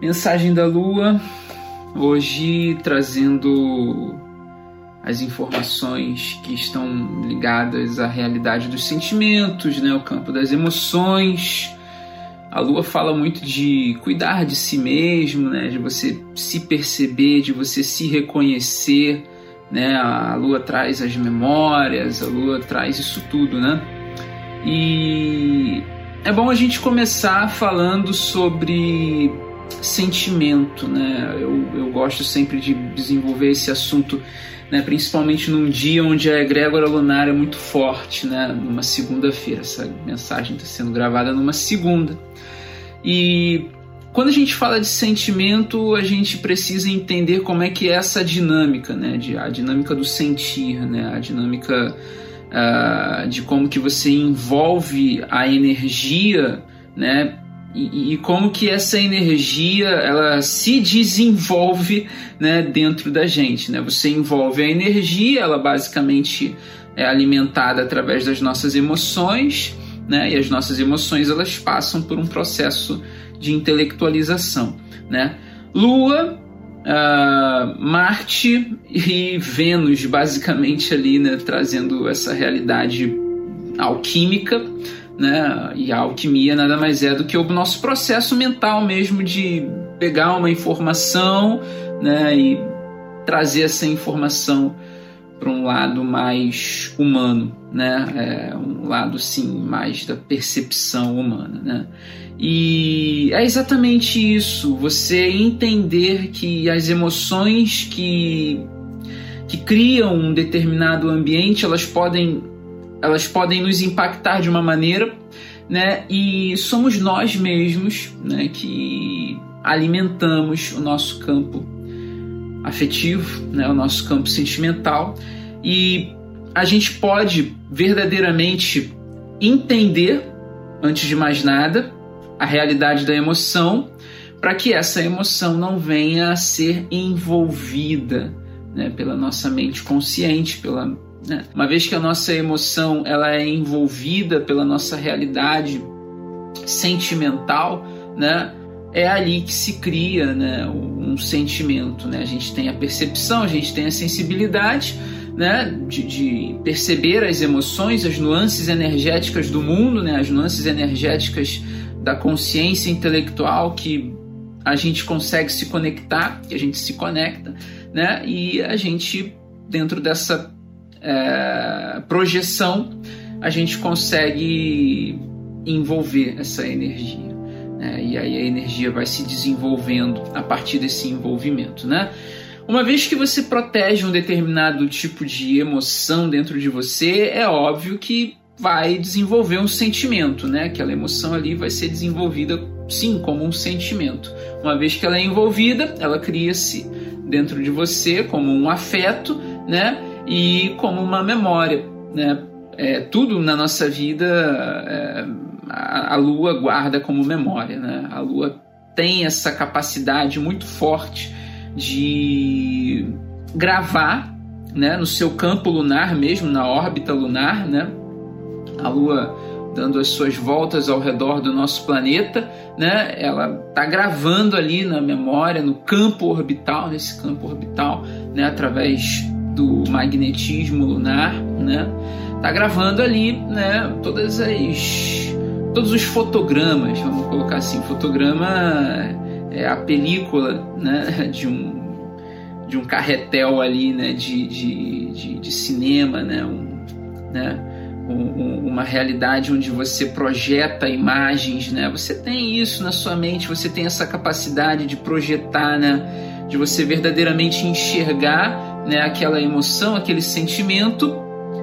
Mensagem da Lua, hoje trazendo as informações que estão ligadas à realidade dos sentimentos, né, o campo das emoções. A Lua fala muito de cuidar de si mesmo, né, de você se perceber, de você se reconhecer, né? A Lua traz as memórias, a Lua traz isso tudo, né? E é bom a gente começar falando sobre sentimento, né? Eu, eu gosto sempre de desenvolver esse assunto, né? principalmente num dia onde a egrégora lunar é muito forte, né? Numa segunda-feira. Essa mensagem está sendo gravada numa segunda. E quando a gente fala de sentimento, a gente precisa entender como é que é essa dinâmica, né? De, a dinâmica do sentir, né? A dinâmica uh, de como que você envolve a energia, né? E, e, como que essa energia ela se desenvolve né, dentro da gente. Né? Você envolve a energia, ela basicamente é alimentada através das nossas emoções, né? e as nossas emoções elas passam por um processo de intelectualização. Né? Lua, uh, Marte e Vênus, basicamente ali, né, trazendo essa realidade alquímica né? E a alquimia nada mais é do que o nosso processo mental mesmo de pegar uma informação, né? E trazer essa informação para um lado mais humano, né? É um lado sim mais da percepção humana, né? E é exatamente isso, você entender que as emoções que que criam um determinado ambiente, elas podem elas podem nos impactar de uma maneira, né? E somos nós mesmos, né, que alimentamos o nosso campo afetivo, né, o nosso campo sentimental e a gente pode verdadeiramente entender, antes de mais nada, a realidade da emoção, para que essa emoção não venha a ser envolvida né, pela nossa mente consciente, pela né? Uma vez que a nossa emoção ela é envolvida pela nossa realidade sentimental, né? é ali que se cria né, um sentimento. Né? A gente tem a percepção, a gente tem a sensibilidade né, de, de perceber as emoções, as nuances energéticas do mundo, né, as nuances energéticas da consciência intelectual que a gente consegue se conectar, que a gente se conecta, né, e a gente, dentro dessa é, projeção, a gente consegue envolver essa energia. Né? E aí a energia vai se desenvolvendo a partir desse envolvimento. Né? Uma vez que você protege um determinado tipo de emoção dentro de você, é óbvio que vai desenvolver um sentimento, né? Aquela emoção ali vai ser desenvolvida sim como um sentimento. Uma vez que ela é envolvida, ela cria-se dentro de você como um afeto, né? E como uma memória. Né? É, tudo na nossa vida é, a, a, Lua guarda como memória. Né? A Lua tem essa capacidade muito forte de gravar né, no seu campo lunar mesmo, na órbita lunar, né? a Lua dando as suas voltas ao redor do nosso planeta, né? Ela está gravando ali na memória, no campo orbital, nesse campo orbital, né? Através do magnetismo lunar, né? Tá gravando ali, né? Todas as todos os fotogramas, vamos colocar assim, fotograma é a película, né? De um de um carretel ali, né? De, de, de, de cinema, né? Um, né? uma realidade onde você projeta imagens, né? Você tem isso na sua mente, você tem essa capacidade de projetar, né? De você verdadeiramente enxergar né, aquela emoção, aquele sentimento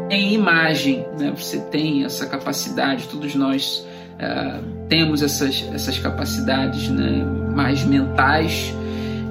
em imagem. Né? Você tem essa capacidade, todos nós uh, temos essas, essas capacidades né, mais mentais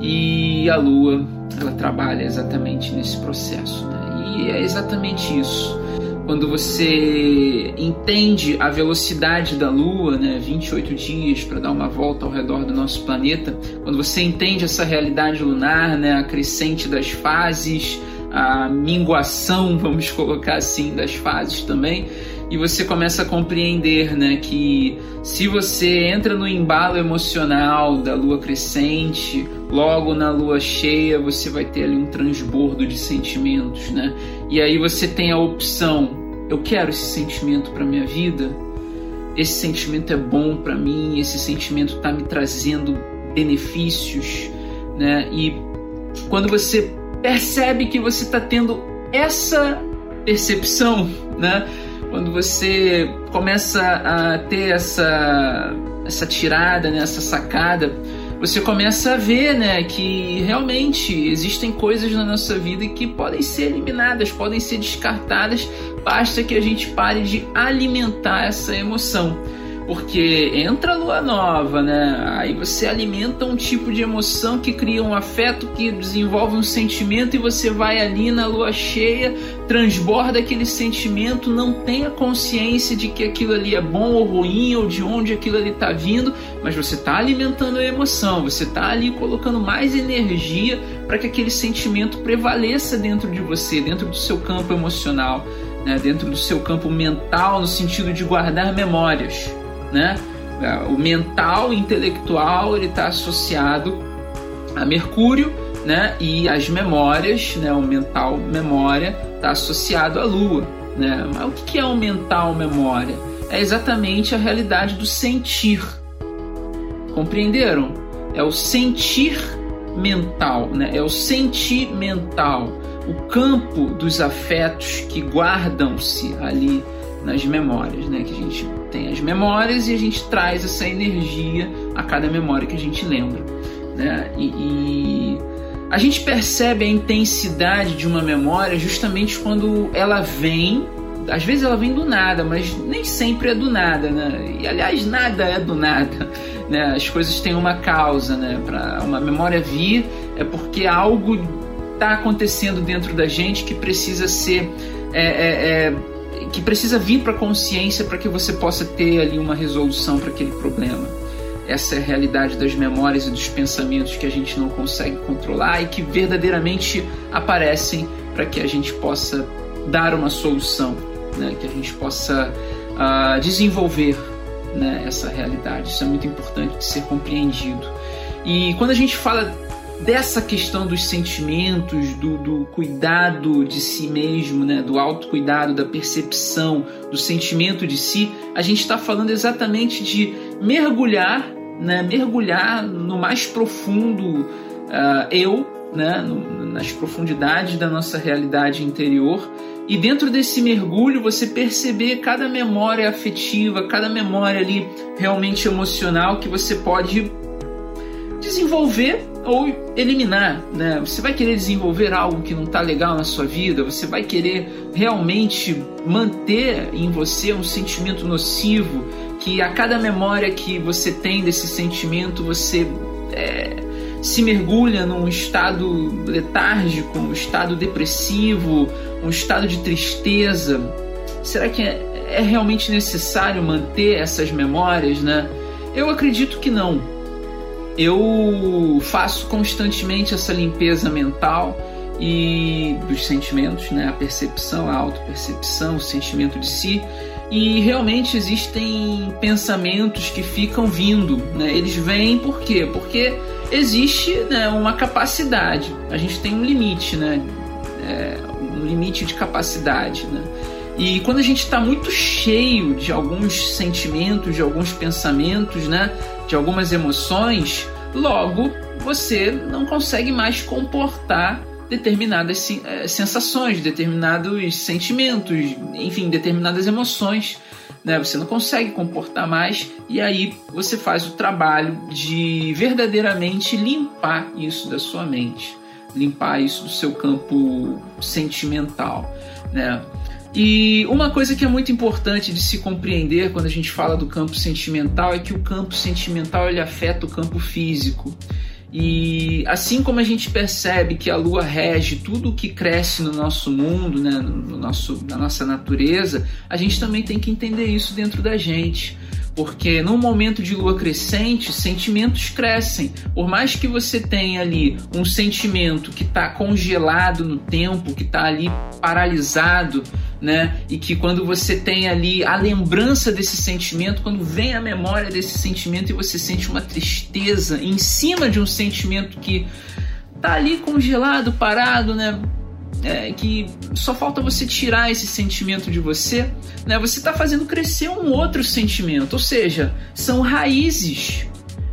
e a Lua ela trabalha exatamente nesse processo. Né? E é exatamente isso. Quando você entende a velocidade da Lua, né, 28 dias para dar uma volta ao redor do nosso planeta, quando você entende essa realidade lunar, né, a crescente das fases, a minguação, vamos colocar assim, das fases também, e você começa a compreender né, que se você entra no embalo emocional da lua crescente, logo na lua cheia você vai ter ali um transbordo de sentimentos, né? E aí você tem a opção: eu quero esse sentimento para minha vida, esse sentimento é bom para mim, esse sentimento está me trazendo benefícios, né? E quando você percebe que você está tendo essa percepção, né? Quando você começa a ter essa essa tirada, né? essa sacada, você começa a ver, né, que realmente existem coisas na nossa vida que podem ser eliminadas, podem ser descartadas, basta que a gente pare de alimentar essa emoção porque entra a lua nova, né? Aí você alimenta um tipo de emoção que cria um afeto, que desenvolve um sentimento e você vai ali na lua cheia, transborda aquele sentimento, não tem a consciência de que aquilo ali é bom ou ruim ou de onde aquilo ali está vindo, mas você está alimentando a emoção, você está ali colocando mais energia para que aquele sentimento prevaleça dentro de você, dentro do seu campo emocional, né? dentro do seu campo mental, no sentido de guardar memórias né? O mental, intelectual, ele está associado a Mercúrio, né? E as memórias, né? O mental, memória, está associado à Lua, né? Mas o que é o mental, memória? É exatamente a realidade do sentir. Compreenderam? É o sentir mental, né? É o sentimental, o campo dos afetos que guardam-se ali nas memórias, né? Que a gente tem as memórias e a gente traz essa energia a cada memória que a gente lembra, né? E, e a gente percebe a intensidade de uma memória justamente quando ela vem às vezes ela vem do nada, mas nem sempre é do nada, né? E aliás, nada é do nada, né? As coisas têm uma causa, né? Para uma memória vir é porque algo está acontecendo dentro da gente que precisa ser é, é, é, que precisa vir para a consciência para que você possa ter ali uma resolução para aquele problema. Essa é a realidade das memórias e dos pensamentos que a gente não consegue controlar e que verdadeiramente aparecem para que a gente possa dar uma solução, né? que a gente possa uh, desenvolver né? essa realidade. Isso é muito importante de ser compreendido. E quando a gente fala dessa questão dos sentimentos, do, do, cuidado de si mesmo, né, do autocuidado, da percepção, do sentimento de si, a gente está falando exatamente de mergulhar, né, mergulhar no mais profundo uh, eu, né, no, nas profundidades da nossa realidade interior. E dentro desse mergulho você perceber cada memória afetiva, cada memória ali realmente emocional que você pode desenvolver ou eliminar, né? Você vai querer desenvolver algo que não está legal na sua vida, você vai querer realmente manter em você um sentimento nocivo, que a cada memória que você tem desse sentimento você é, se mergulha num estado letárgico, um estado depressivo, um estado de tristeza. Será que é, é realmente necessário manter essas memórias, né? Eu acredito que não eu faço constantemente essa limpeza mental e dos sentimentos, né? A percepção, a autopercepção, o sentimento de si. E realmente existem pensamentos que ficam vindo, né? Eles vêm por quê? Porque existe né, uma capacidade. A gente tem um limite, né? É, um limite de capacidade, né? E quando a gente está muito cheio de alguns sentimentos, de alguns pensamentos, né, de algumas emoções, logo você não consegue mais comportar determinadas eh, sensações, determinados sentimentos, enfim, determinadas emoções. Né? Você não consegue comportar mais e aí você faz o trabalho de verdadeiramente limpar isso da sua mente, limpar isso do seu campo sentimental. Né? E uma coisa que é muito importante de se compreender quando a gente fala do campo sentimental é que o campo sentimental ele afeta o campo físico. E assim como a gente percebe que a lua rege tudo o que cresce no nosso mundo, né, no nosso, na nossa natureza, a gente também tem que entender isso dentro da gente. Porque no momento de lua crescente, sentimentos crescem. Por mais que você tenha ali um sentimento que está congelado no tempo, que está ali paralisado, né? E que quando você tem ali a lembrança desse sentimento, quando vem a memória desse sentimento e você sente uma tristeza em cima de um sentimento que tá ali congelado, parado, né? É, que só falta você tirar esse sentimento de você, né? Você está fazendo crescer um outro sentimento, ou seja, são raízes.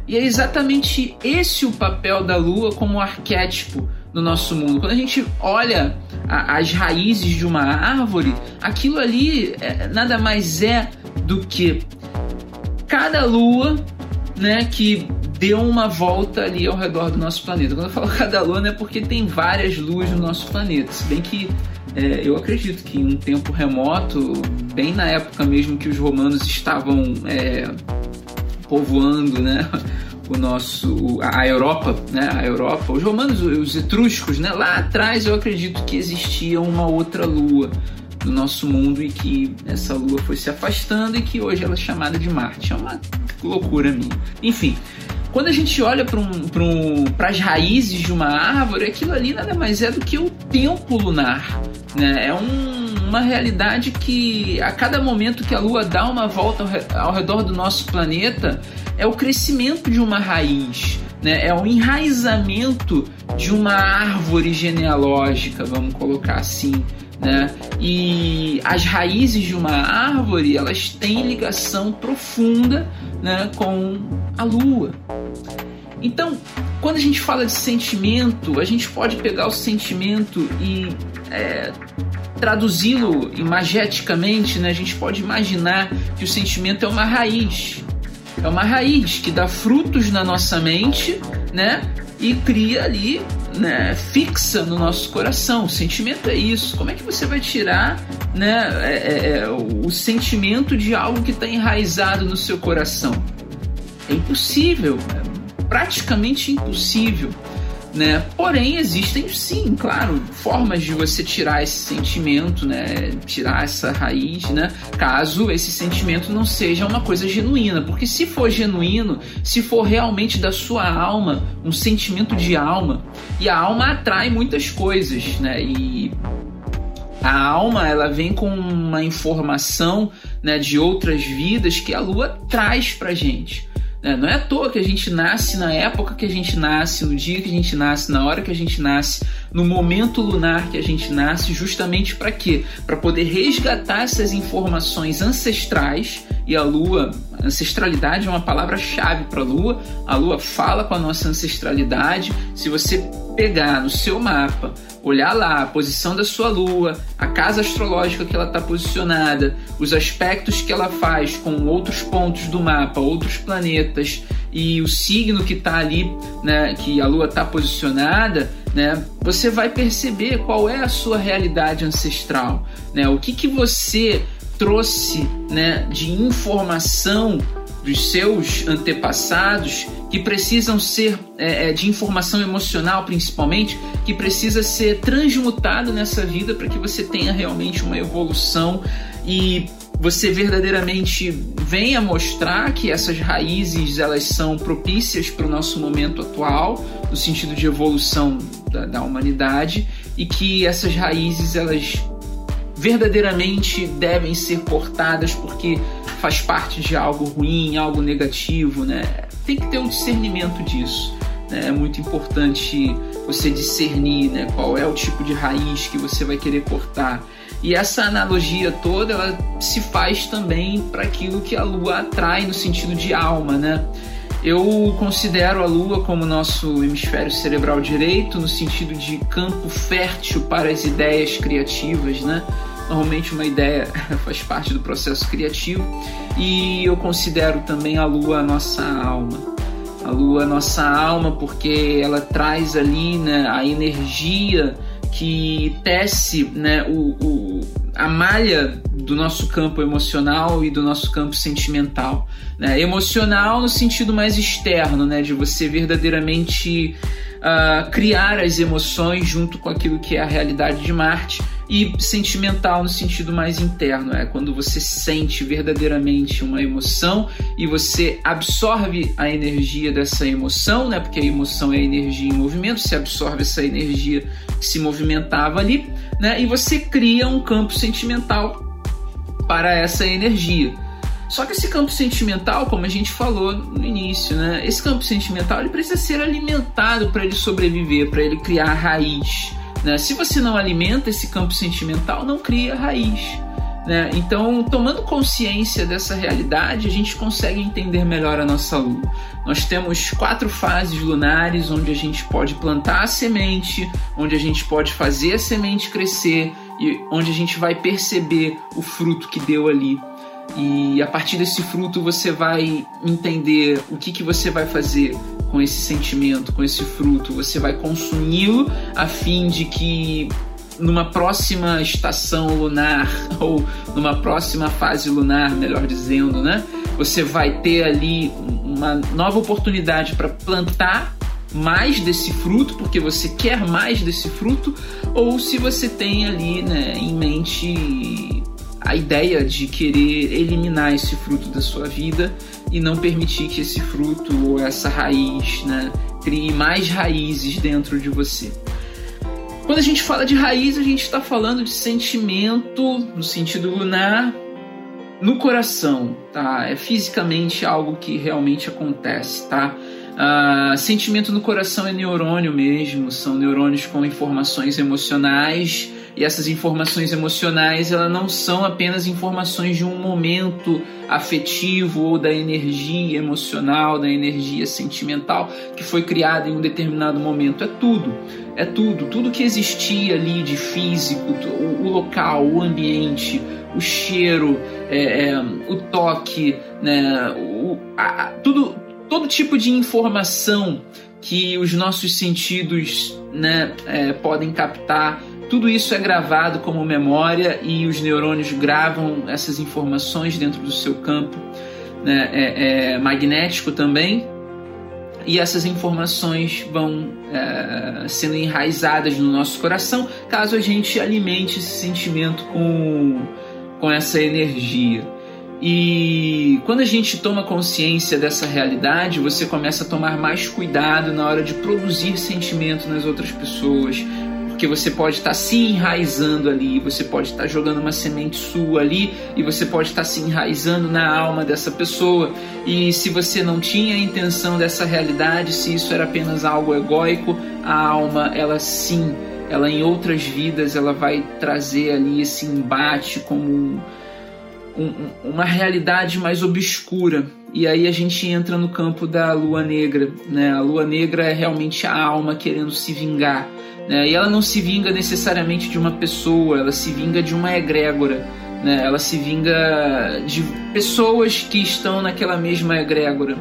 E é exatamente esse o papel da lua como arquétipo no nosso mundo. Quando a gente olha a, as raízes de uma árvore, aquilo ali é, nada mais é do que cada lua, né, que deu uma volta ali ao redor do nosso planeta. Quando eu falo cada lua, é porque tem várias luas no nosso planeta. Se bem que é, eu acredito que em um tempo remoto, bem na época mesmo que os romanos estavam é, povoando, né? o nosso a Europa, né? A Europa, os romanos, os etruscos, né? Lá atrás eu acredito que existia uma outra lua no nosso mundo e que essa lua foi se afastando e que hoje ela é chamada de Marte. É uma loucura minha. Enfim, quando a gente olha para um, um, as raízes de uma árvore, aquilo ali nada mais é do que o tempo lunar. Né? É um, uma realidade que a cada momento que a Lua dá uma volta ao, redor do nosso planeta, é o crescimento de uma raiz. Né? É o enraizamento de uma árvore genealógica, vamos colocar assim né? E as raízes de uma árvore elas têm ligação profunda, né, com a lua. Então, quando a gente fala de sentimento, a gente pode pegar o sentimento e é, traduzi-lo imageticamente, né? A gente pode imaginar que o sentimento é uma raiz, é uma raiz que dá frutos na nossa mente, né? E cria ali né, fixa no nosso coração. O sentimento é isso. Como é que você vai tirar né, é, é, é o sentimento de algo que está enraizado no seu coração? É impossível, é praticamente impossível né? Porém, existem sim, claro, formas de você tirar esse sentimento, né? Tirar essa raiz, né? Caso esse sentimento não seja uma coisa genuína, porque se for genuíno, se for realmente da sua alma, um sentimento de alma, e a alma atrai muitas coisas, né? E a alma ela vem com uma informação né, de outras vidas que a lua traz pra gente. Né? Não é à toa que a gente nasce na época que a gente nasce, no dia que a gente nasce, na hora que a gente nasce, no momento lunar que a gente nasce, justamente para quê? Para poder resgatar essas informações ancestrais e a lua, ancestralidade é uma palavra-chave para a lua. A lua fala com a nossa ancestralidade. Se você pegar no seu mapa olhar lá a posição da sua lua, a casa astrológica que ela está posicionada, os aspectos que ela faz com outros pontos do mapa, outros planetas e o signo que está ali, né, que a lua está posicionada, né, você vai perceber qual é a sua realidade ancestral, né, o que, que você trouxe né, de informação dos seus antepassados que precisam ser é, é, de informação emocional principalmente que precisa ser transmutado nessa vida para que você tenha realmente uma evolução e você verdadeiramente venha mostrar que essas raízes elas são propícias para o nosso momento atual no sentido de evolução da, da humanidade e que essas raízes elas verdadeiramente devem ser cortadas porque faz parte de algo ruim, algo negativo, né? Tem que ter um discernimento disso. Né? É muito importante você discernir né, qual é o tipo de raiz que você vai querer cortar. E essa analogia toda ela se faz também para aquilo que a lua atrai no sentido de alma, né? Eu considero a Lua como nosso hemisfério cerebral direito, no sentido de campo fértil para as ideias criativas, né? Normalmente uma ideia faz parte do processo criativo e eu considero também a lua a nossa alma. A lua a nossa alma porque ela traz ali né, a energia que tece né, o, o, a malha do nosso campo emocional e do nosso campo sentimental. Né? Emocional no sentido mais externo, né, de você verdadeiramente uh, criar as emoções junto com aquilo que é a realidade de Marte e sentimental no sentido mais interno, é quando você sente verdadeiramente uma emoção e você absorve a energia dessa emoção, né? Porque a emoção é a energia em movimento, você absorve essa energia que se movimentava ali, né? E você cria um campo sentimental para essa energia. Só que esse campo sentimental, como a gente falou no início, né? Esse campo sentimental ele precisa ser alimentado para ele sobreviver, para ele criar raiz. Né? Se você não alimenta esse campo sentimental, não cria raiz. Né? Então, tomando consciência dessa realidade, a gente consegue entender melhor a nossa lua. Nós temos quatro fases lunares onde a gente pode plantar a semente, onde a gente pode fazer a semente crescer e onde a gente vai perceber o fruto que deu ali e a partir desse fruto você vai entender o que, que você vai fazer com esse sentimento, com esse fruto. Você vai consumi-lo a fim de que numa próxima estação lunar ou numa próxima fase lunar, melhor dizendo, né? Você vai ter ali uma nova oportunidade para plantar mais desse fruto, porque você quer mais desse fruto, ou se você tem ali né, em mente a ideia de querer eliminar esse fruto da sua vida e não permitir que esse fruto ou essa raiz né, crie mais raízes dentro de você. Quando a gente fala de raiz, a gente está falando de sentimento no sentido lunar no coração, tá? É fisicamente algo que realmente acontece, tá? Uh, sentimento no coração é neurônio mesmo, são neurônios com informações emocionais e essas informações emocionais elas não são apenas informações de um momento afetivo ou da energia emocional, da energia sentimental que foi criada em um determinado momento. É tudo, é tudo, tudo que existia ali de físico, o, local, o ambiente, o cheiro, é, é, o toque, né, o, a, tudo, todo tipo de informação que os nossos sentidos né, é, podem captar tudo isso é gravado como memória e os neurônios gravam essas informações dentro do seu campo né, é, é magnético também. E essas informações vão é, sendo enraizadas no nosso coração caso a gente alimente esse sentimento com, com essa energia. E quando a gente toma consciência dessa realidade, você começa a tomar mais cuidado na hora de produzir sentimento nas outras pessoas, porque você pode estar tá se enraizando ali, você pode estar tá jogando uma semente sua ali e você pode estar tá se enraizando na alma dessa pessoa. E se você não tinha a intenção dessa realidade, se isso era apenas algo egóico, a alma, ela sim, ela em outras vidas, ela vai trazer ali esse embate como um, um, uma realidade mais obscura. E aí a gente entra no campo da lua negra, né? A lua negra é realmente a alma querendo se vingar né? E ela não se vinga necessariamente de uma pessoa, ela se vinga de uma egrégora. Né? Ela se vinga de pessoas que estão naquela mesma egrégora.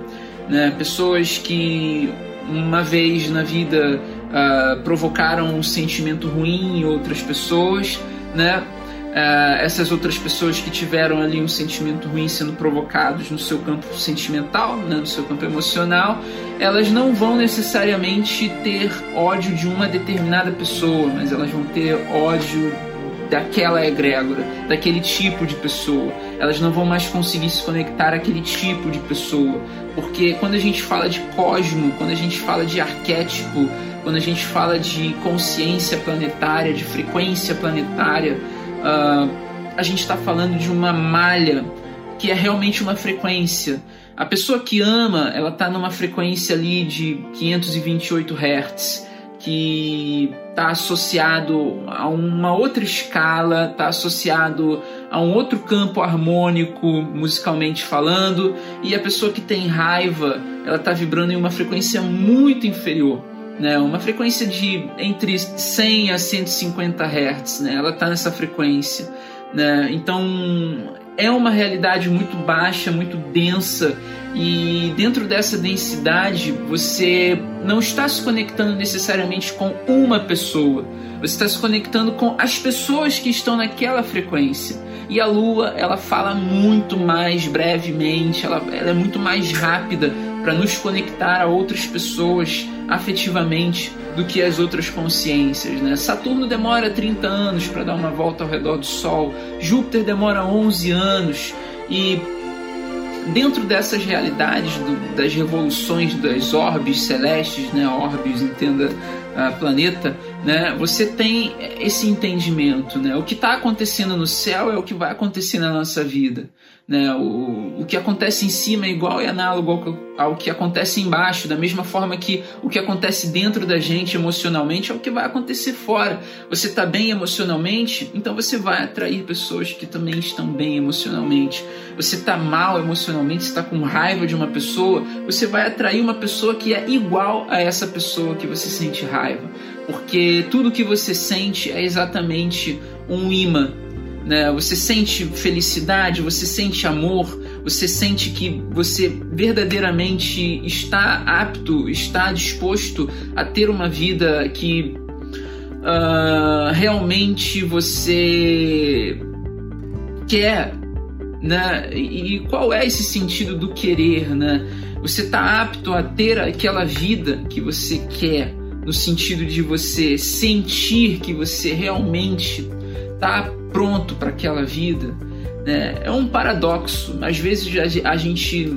Né? Pessoas que uma vez na vida uh, provocaram um sentimento ruim em outras pessoas, né? Uh, essas outras pessoas que tiveram ali um sentimento ruim sendo provocados no seu campo sentimental, né, no seu campo emocional, elas não vão necessariamente ter ódio de uma determinada pessoa, mas elas vão ter ódio daquela egrégora, daquele tipo de pessoa. Elas não vão mais conseguir se conectar àquele tipo de pessoa, porque quando a gente fala de cosmo, quando a gente fala de arquétipo, quando a gente fala de consciência planetária, de frequência planetária, uh, a gente está falando de uma malha que é realmente uma frequência. A pessoa que ama, ela está numa frequência ali de 528 Hz, que está associado a uma outra escala, está associado a um outro campo harmônico, musicalmente falando, e a pessoa que tem raiva, ela está vibrando em uma frequência muito inferior né? Uma frequência de entre 100 a 150 Hz, né? Ela está nessa frequência, né? Então é uma realidade muito baixa, muito densa e dentro dessa densidade você não está se conectando necessariamente com uma pessoa, você está se conectando com as pessoas que estão naquela frequência. E a Lua, ela fala muito mais brevemente, ela, ela é muito mais rápida para nos conectar a outras pessoas afetivamente do que as outras consciências. Né? Saturno demora 30 anos para dar uma volta ao redor do Sol, Júpiter demora 11 anos e dentro dessas realidades do, das revoluções das orbes celestes, né, orbes, entenda uh, planeta, né, você tem esse entendimento, né, o que está acontecendo no céu é o que vai acontecer na nossa vida. Né? O, o que acontece em cima é igual e análogo ao, ao que acontece embaixo, da mesma forma que o que acontece dentro da gente emocionalmente é o que vai acontecer fora. Você está bem emocionalmente, então você vai atrair pessoas que também estão bem emocionalmente. Você está mal emocionalmente, está com raiva de uma pessoa, você vai atrair uma pessoa que é igual a essa pessoa que você sente raiva. Porque tudo que você sente é exatamente um imã né? Você sente felicidade, você sente amor, você sente que você verdadeiramente está apto, está disposto a ter uma vida que uh, realmente você quer, né? E qual é esse sentido do querer, né? Você está apto a ter aquela vida que você quer, no sentido de você sentir que você realmente está pronto para aquela vida. Né? É um paradoxo. Às vezes a gente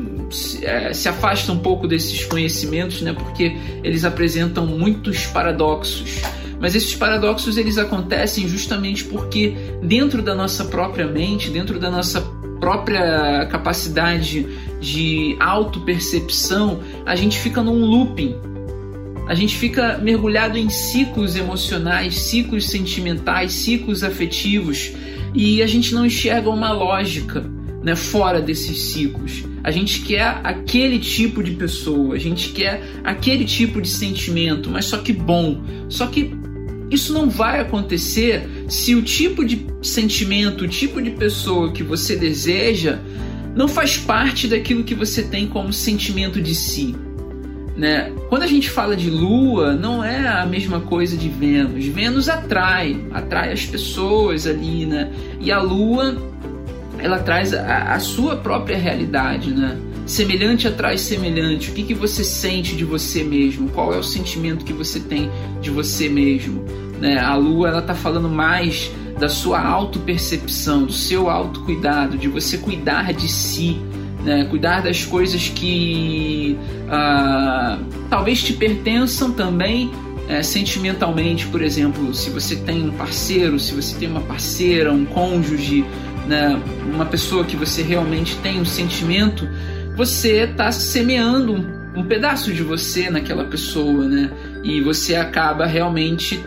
é, se afasta um pouco desses conhecimentos, né? porque eles apresentam muitos paradoxos. Mas esses paradoxos eles acontecem justamente porque dentro da nossa própria mente, dentro da nossa própria capacidade de autopercepção, a gente fica num looping a gente fica mergulhado em ciclos emocionais, ciclos sentimentais, ciclos afetivos e a gente não enxerga uma lógica né, fora desses ciclos. A gente quer aquele tipo de pessoa, a gente quer aquele tipo de sentimento, mas só que bom. Só que isso não vai acontecer se o tipo de sentimento, o tipo de pessoa que você deseja não faz parte daquilo que você tem como sentimento de si. Né? Quando a gente fala de Lua, não é a mesma coisa de Vênus. Vênus atrai, atrai as pessoas ali, né? E a Lua, ela traz a, a sua própria realidade, né? Semelhante atrai semelhante. O que, que você sente de você mesmo? Qual é o sentimento que você tem de você mesmo? Né? A Lua, ela tá falando mais da sua autopercepção, do seu autocuidado, de você cuidar de si, né? cuidar das coisas que ah, talvez te pertençam também é, sentimentalmente, por exemplo, se você tem um parceiro, se você tem uma parceira, um cônjuge, né? uma pessoa que você realmente tem um sentimento, você está semeando um, um pedaço de você naquela pessoa, né? E você acaba realmente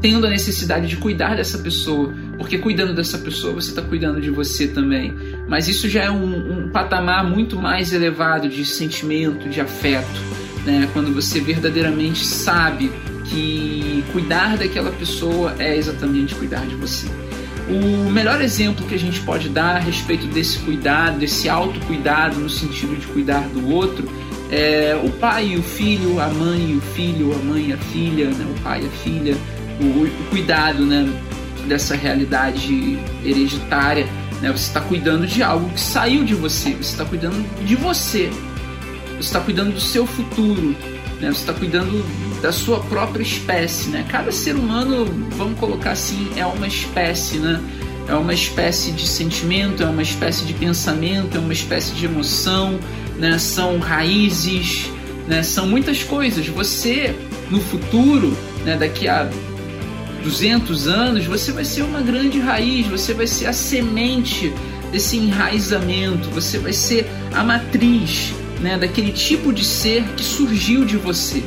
tendo a necessidade de cuidar dessa pessoa, porque cuidando dessa pessoa você está cuidando de você também. Mas isso já é um, um, patamar muito mais elevado de sentimento, de afeto, né? quando você verdadeiramente sabe que cuidar daquela pessoa é exatamente cuidar de você. O melhor exemplo que a gente pode dar a respeito desse cuidado, desse autocuidado no sentido de cuidar do outro, é o pai e o filho, a mãe e o filho, a mãe e a filha, né? o pai e a filha, o, o cuidado né, dessa realidade hereditária. Né? Você está cuidando de algo que saiu de você, você está cuidando de você, você está cuidando do seu futuro, né? você está cuidando da sua própria espécie. Né? Cada ser humano, vamos colocar assim, é uma espécie, né? é uma espécie de sentimento, é uma espécie de pensamento, é uma espécie de emoção, né? são raízes, né? são muitas coisas. Você, no futuro, né? daqui a 200 anos, você vai ser uma grande raiz, você vai ser a semente desse enraizamento, você vai ser a matriz né, daquele tipo de ser que surgiu de você.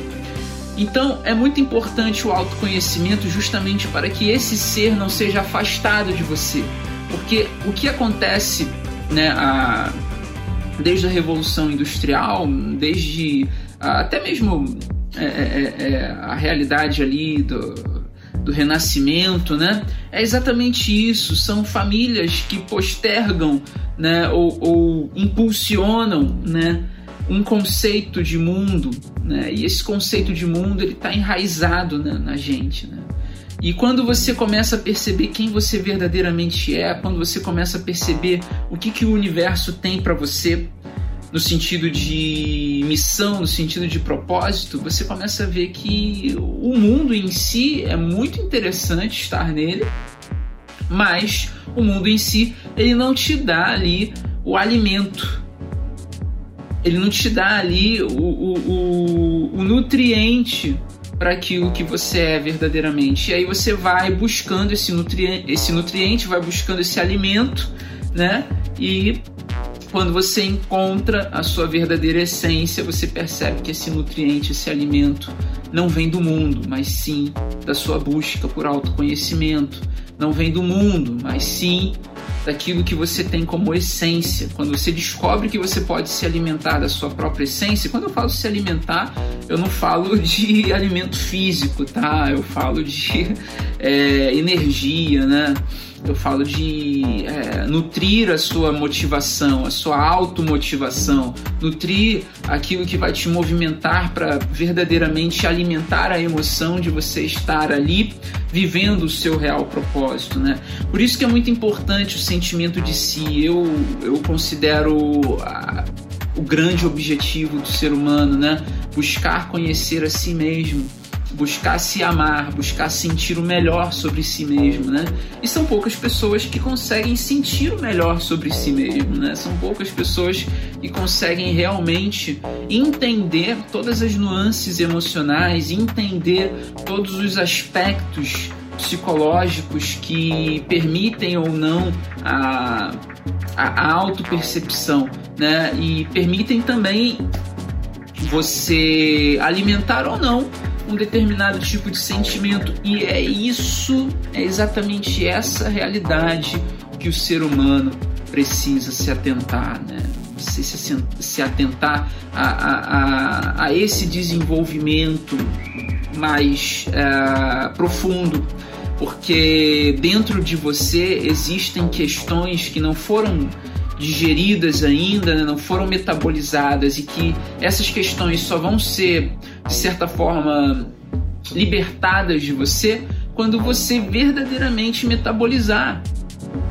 Então é muito importante o autoconhecimento justamente para que esse ser não seja afastado de você. Porque o que acontece né, a, desde a Revolução Industrial, desde a, até mesmo é, é, é, a realidade ali do, do renascimento, né? É exatamente isso. São famílias que postergam, né? Ou, ou impulsionam, né? Um conceito de mundo, né? E esse conceito de mundo ele está enraizado né? na gente, né? E quando você começa a perceber quem você verdadeiramente é, quando você começa a perceber o que, que o universo tem para você, no sentido de missão, no sentido de propósito, você começa a ver que o mundo em si é muito interessante estar nele, mas o mundo em si ele não te dá ali o alimento, ele não te dá ali o, o, o, o nutriente para aquilo que você é verdadeiramente. E aí você vai buscando esse nutriente, esse nutriente, vai buscando esse alimento, né? E quando você encontra a sua verdadeira essência, você percebe que esse nutriente, esse alimento, não vem do mundo, mas sim da sua busca por autoconhecimento. Não vem do mundo, mas sim daquilo que você tem como essência. Quando você descobre que você pode se alimentar da sua própria essência, quando eu falo se alimentar, eu não falo de alimento físico, tá? Eu falo de é, energia, né? Eu falo de é, nutrir a sua motivação, a sua automotivação, nutrir aquilo que vai te movimentar para verdadeiramente alimentar a emoção de você estar ali vivendo o seu real propósito, né? Por isso que é muito importante o sentimento de si. Eu, eu considero a, o grande objetivo do ser humano, né? Buscar conhecer a si mesmo buscar se amar, buscar sentir o melhor sobre si mesmo, né? E são poucas pessoas que conseguem sentir o melhor sobre si mesmo, né? São poucas pessoas que conseguem realmente entender todas as nuances emocionais, entender todos os aspectos psicológicos que permitem ou não a, a, autopercepção, né? E permitem também você alimentar ou não um determinado tipo de sentimento. E é isso, é exatamente essa realidade que o ser humano precisa se atentar, né? Se, se, se atentar a, a, a, a, esse desenvolvimento mais uh, profundo, porque dentro de você existem questões que não foram digeridas ainda, né, não foram metabolizadas e que essas questões só vão ser, de certa forma, libertadas de você quando você verdadeiramente metabolizar.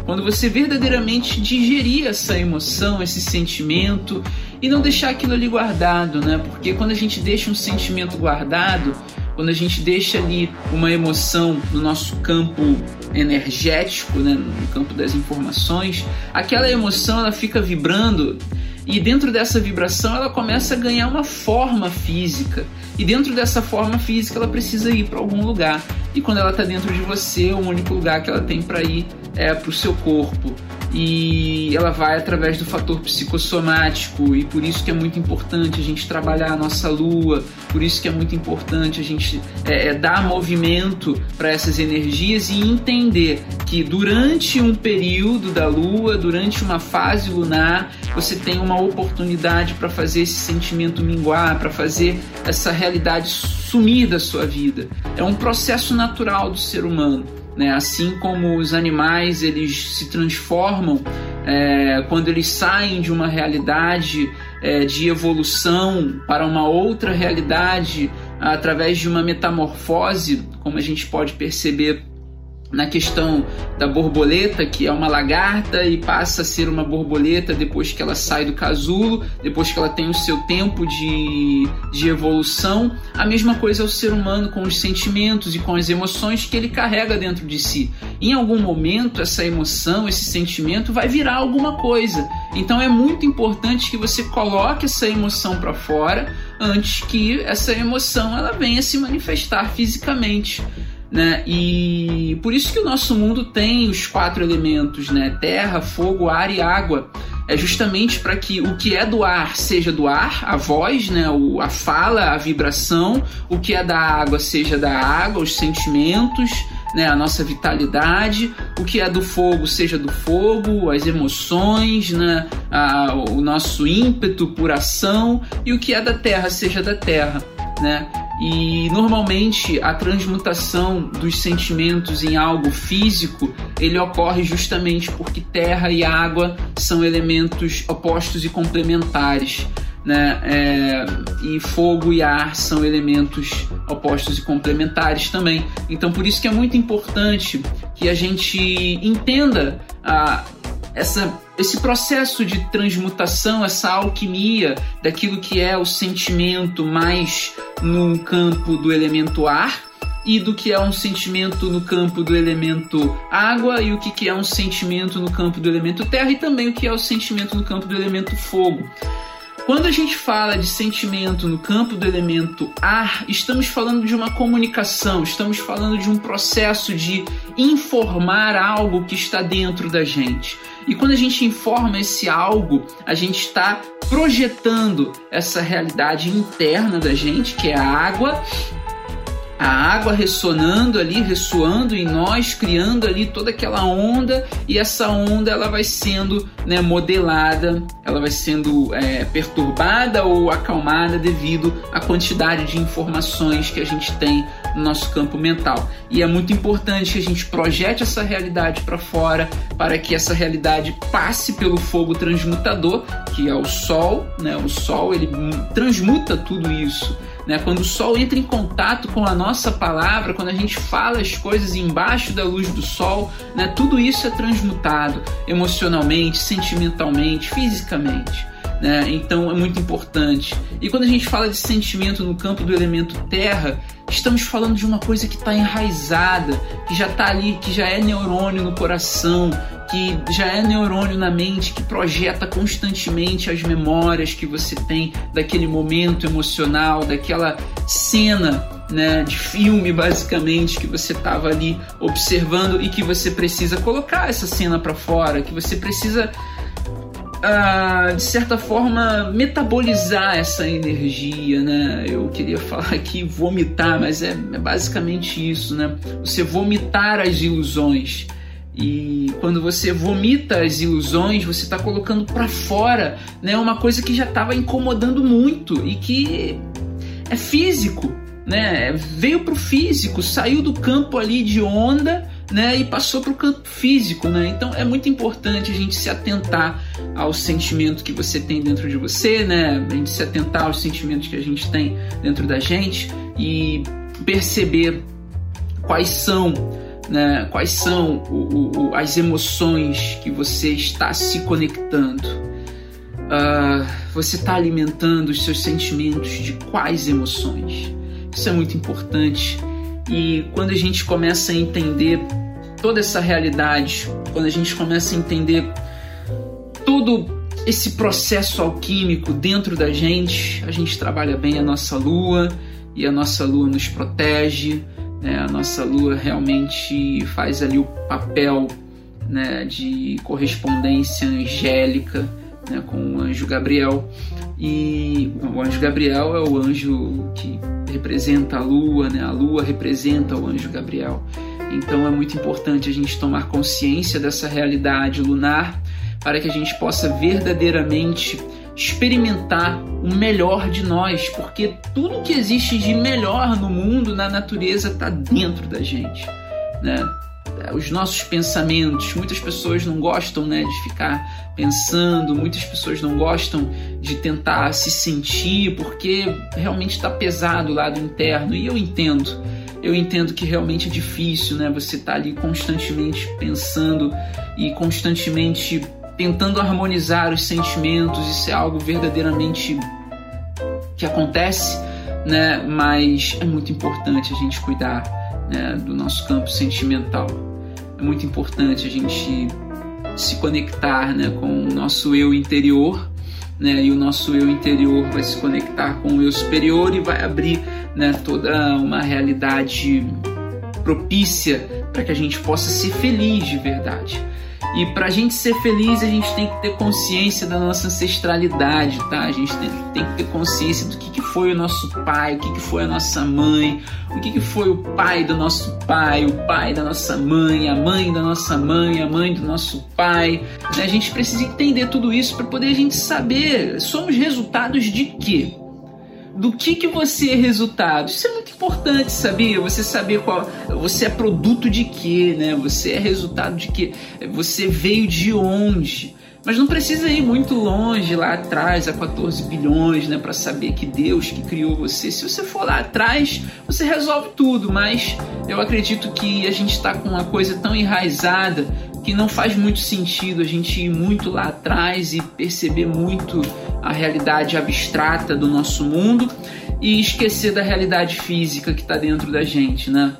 Quando você verdadeiramente digerir essa emoção, esse sentimento e não deixar aquilo ali guardado, né? Porque quando a gente deixa um sentimento guardado, quando a gente deixa ali uma emoção no nosso campo energético, né, no campo das informações, aquela emoção ela fica vibrando e dentro dessa vibração ela começa a ganhar uma forma física. E dentro dessa forma física ela precisa ir para algum lugar. E quando ela está dentro de você, o único lugar que ela tem para ir é para o seu corpo e ela vai através do fator psicossomático e por isso que é muito importante a gente trabalhar a nossa lua, por isso que é muito importante a gente é, é, dar movimento para essas energias e entender que durante um período da lua, durante uma fase lunar, você tem uma oportunidade para fazer esse sentimento minguar, para fazer essa realidade sumir da sua vida. É um processo natural do ser humano. Né? Assim como os animais eles se transformam é, quando eles saem de uma realidade é, de evolução para uma outra realidade através de uma metamorfose, como a gente pode perceber na questão da borboleta, que é uma lagarta e passa a ser uma borboleta depois que ela sai do casulo, depois que ela tem o seu tempo de, de evolução. A mesma coisa é o ser humano com os sentimentos e com as emoções que ele carrega dentro de si. Em algum momento, essa emoção, esse sentimento vai virar alguma coisa. Então é muito importante que você coloque essa emoção para fora antes que essa emoção ela venha se manifestar fisicamente né? E por isso que o nosso mundo tem os quatro elementos, né? Terra, fogo, ar e água. É justamente para que o que é do ar seja do ar, a voz, né? O, a fala, a vibração. O que é da água seja da água, os sentimentos, né? A nossa vitalidade. O que é do fogo seja do fogo, as emoções, né? A, o nosso ímpeto por ação. E o que é da terra seja da terra, né? E normalmente a transmutação dos sentimentos em algo físico ele ocorre justamente porque terra e água são elementos opostos e complementares. Né? É, e fogo e ar são elementos opostos e complementares também. Então, por isso que é muito importante que a gente entenda a, essa esse processo de transmutação, essa alquimia daquilo que é o sentimento mais no campo do elemento ar e do que é um sentimento no campo do elemento água e o que é um sentimento no campo do elemento terra e também o que é o sentimento no campo do elemento fogo. Quando a gente fala de sentimento no campo do elemento ar, estamos falando de uma comunicação, estamos falando de um processo de informar algo que está dentro da gente. E quando a gente informa esse algo, a gente está projetando essa realidade interna da gente, que é a água, a água ressonando ali, ressoando em nós, criando ali toda aquela onda e essa onda ela vai sendo né, modelada, ela vai sendo é, perturbada ou acalmada devido à quantidade de informações que a gente tem no nosso campo mental. E é muito importante que a gente projete essa realidade para fora para que essa realidade passe pelo fogo transmutador, que é o sol, né? O sol ele transmuta tudo isso né? Quando o sol entra em contato com a nossa palavra, quando a gente fala as coisas embaixo da luz do sol, né? tudo isso é transmutado emocionalmente, sentimentalmente, fisicamente. Né? Então é muito importante. E quando a gente fala de sentimento no campo do elemento terra, estamos falando de uma coisa que está enraizada, que já está ali, que já é neurônio no coração, que já é neurônio na mente, que projeta constantemente as memórias que você tem daquele momento emocional, daquela cena né, de filme, basicamente, que você estava ali observando e que você precisa colocar essa cena para fora, que você precisa Uh, de certa forma, metabolizar essa energia, né? Eu queria falar aqui vomitar, mas é, é basicamente isso, né? Você vomitar as ilusões. E quando você vomita as ilusões, você está colocando para fora né, uma coisa que já estava incomodando muito e que é físico, né? Veio para o físico, saiu do campo ali de onda né, e passou para o campo físico, né? Então é muito importante a gente se atentar ao sentimento que você tem dentro de você, né? A gente se atentar aos sentimentos que a gente tem dentro da gente e perceber quais são, né? Quais são o, o, as emoções que você está se conectando. Uh, você está alimentando os seus sentimentos de quais emoções? Isso é muito importante. E quando a gente começa a entender toda essa realidade, quando a gente começa a entender todo esse processo alquímico dentro da gente, a gente trabalha bem a nossa lua e a nossa lua nos protege, né? a nossa lua realmente faz ali o papel né, de correspondência angélica né, com o anjo Gabriel. E o anjo Gabriel é o anjo que representa a lua, né? a lua representa o anjo Gabriel. Então é muito importante a gente tomar consciência dessa realidade lunar para que a gente possa verdadeiramente experimentar o melhor de nós, porque tudo que existe de melhor no mundo, na natureza, está dentro da gente. Né? Os nossos pensamentos, muitas pessoas não gostam né, de ficar pensando, muitas pessoas não gostam de tentar se sentir, porque realmente está pesado o lado interno, e eu entendo eu entendo que realmente é difícil, né? Você tá ali constantemente pensando e constantemente tentando harmonizar os sentimentos, isso é algo verdadeiramente que acontece, né? Mas é muito importante a gente cuidar né, do nosso campo sentimental. Muito importante a gente se conectar né, com o nosso eu interior, né? E o nosso eu interior vai se conectar com o eu superior e vai abrir né, toda uma realidade propícia para que a gente possa ser feliz de verdade. E para a gente ser feliz, a gente tem que ter consciência da nossa ancestralidade, tá? A gente tem, tem que ter consciência do que, que foi o nosso pai, o que, que foi a nossa mãe, o que, que foi o pai do nosso pai, o pai da nossa mãe, a mãe da nossa mãe, a mãe do nosso pai. A gente precisa entender tudo isso para poder a gente saber somos resultados de quê? Do que que você é resultado. Isso é muito importante, sabia? Você saber qual você é produto de quê, né? Você é resultado de quê? Você veio de onde? Mas não precisa ir muito longe lá atrás, a 14 bilhões, né, para saber que Deus que criou você. Se você for lá atrás, você resolve tudo. Mas eu acredito que a gente está com uma coisa tão enraizada que não faz muito sentido a gente ir muito lá atrás e perceber muito a realidade abstrata do nosso mundo e esquecer da realidade física que está dentro da gente, né?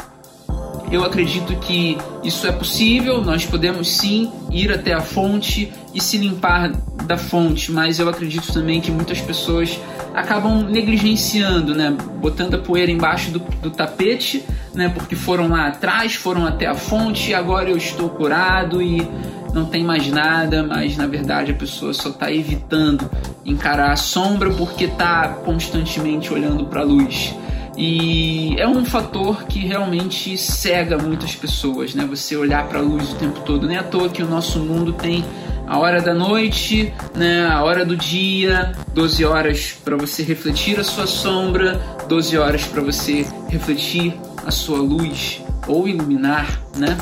Eu acredito que isso é possível, nós podemos sim ir até a fonte e se limpar da fonte, mas eu acredito também que muitas pessoas acabam negligenciando, né? Botando a poeira embaixo do, do tapete, né? Porque foram lá atrás, foram até a fonte e agora eu estou curado e não tem mais nada, mas na verdade a pessoa só está evitando encarar a sombra porque está constantemente olhando para a luz. E é um fator que realmente cega muitas pessoas, né? Você olhar para a luz o tempo todo. Nem é à toa que o nosso mundo tem a hora da noite, né, a hora do dia, 12 horas para você refletir a sua sombra, 12 horas para você refletir a sua luz ou iluminar, né?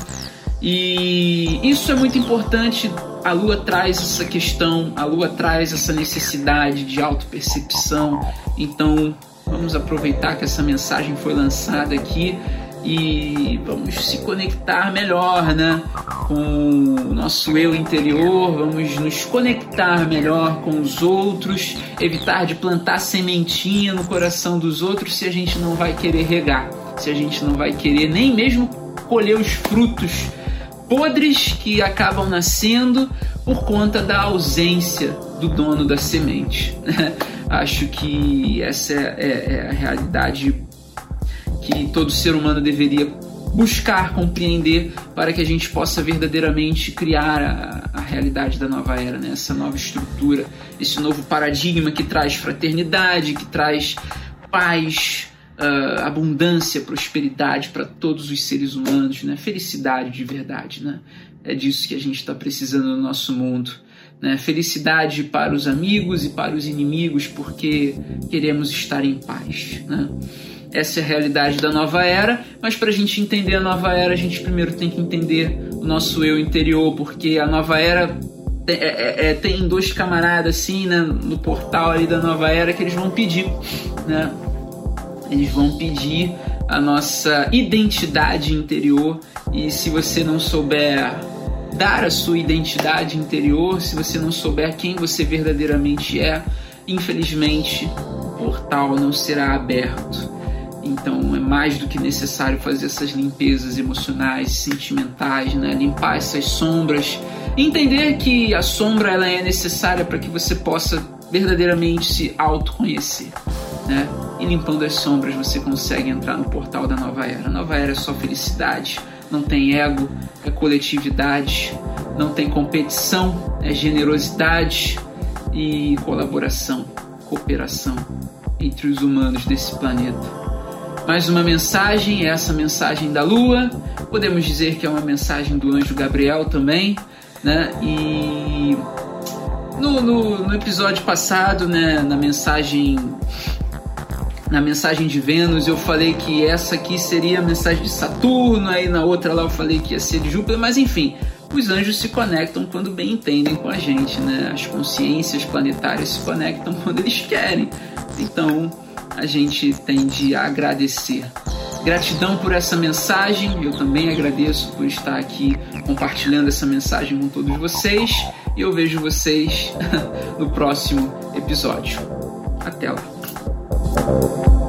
E isso é muito importante. A lua traz essa questão, a lua traz essa necessidade de autopercepção. Então, vamos aproveitar que essa mensagem foi lançada aqui e vamos se conectar melhor, né? Com o nosso eu interior, vamos nos conectar melhor com os outros, evitar de plantar sementinha no coração dos outros se a gente não vai querer regar, se a gente não vai querer nem mesmo colher os frutos podres que acabam nascendo por conta da ausência do dono da semente. Acho que essa é, é, é a realidade que todo ser humano deveria buscar compreender para que a gente possa verdadeiramente criar a, a realidade da nova era, né? essa nova estrutura, esse novo paradigma que traz fraternidade, que traz paz, uh, abundância, prosperidade para todos os seres humanos, né? felicidade de verdade. Né? É disso que a gente está precisando no nosso mundo. Né? Felicidade para os amigos e para os inimigos, porque queremos estar em paz. Né? Essa é a realidade da nova era, mas para a gente entender a nova era, a gente primeiro tem que entender o nosso eu interior, porque a nova era é, é, é, tem dois camaradas assim, né, no portal ali da nova era que eles vão pedir, né? Eles vão pedir a nossa identidade interior e se você não souber dar a sua identidade interior, se você não souber quem você verdadeiramente é, infelizmente o portal não será aberto. Então é mais do que necessário fazer essas limpezas emocionais, sentimentais, né? limpar essas sombras, entender que a sombra ela é necessária para que você possa verdadeiramente se autoconhecer. Né? E limpando as sombras você consegue entrar no portal da nova era. A nova era é só felicidade, não tem ego, é coletividade, não tem competição, é generosidade e colaboração, cooperação entre os humanos desse planeta mais uma mensagem, essa mensagem da Lua. Podemos dizer que é uma mensagem do anjo Gabriel também, né? E no, no, no episódio passado, né, na mensagem na mensagem de Vênus eu falei que essa aqui seria a mensagem de Saturno, aí na outra lá eu falei que ia ser de Júpiter, mas enfim, os anjos se conectam quando bem entendem com a gente, né? As consciências planetárias se conectam quando eles querem. Então, a gente tem de agradecer. Gratidão por essa mensagem, eu também agradeço por estar aqui compartilhando essa mensagem com todos vocês e eu vejo vocês no próximo episódio. Até lá!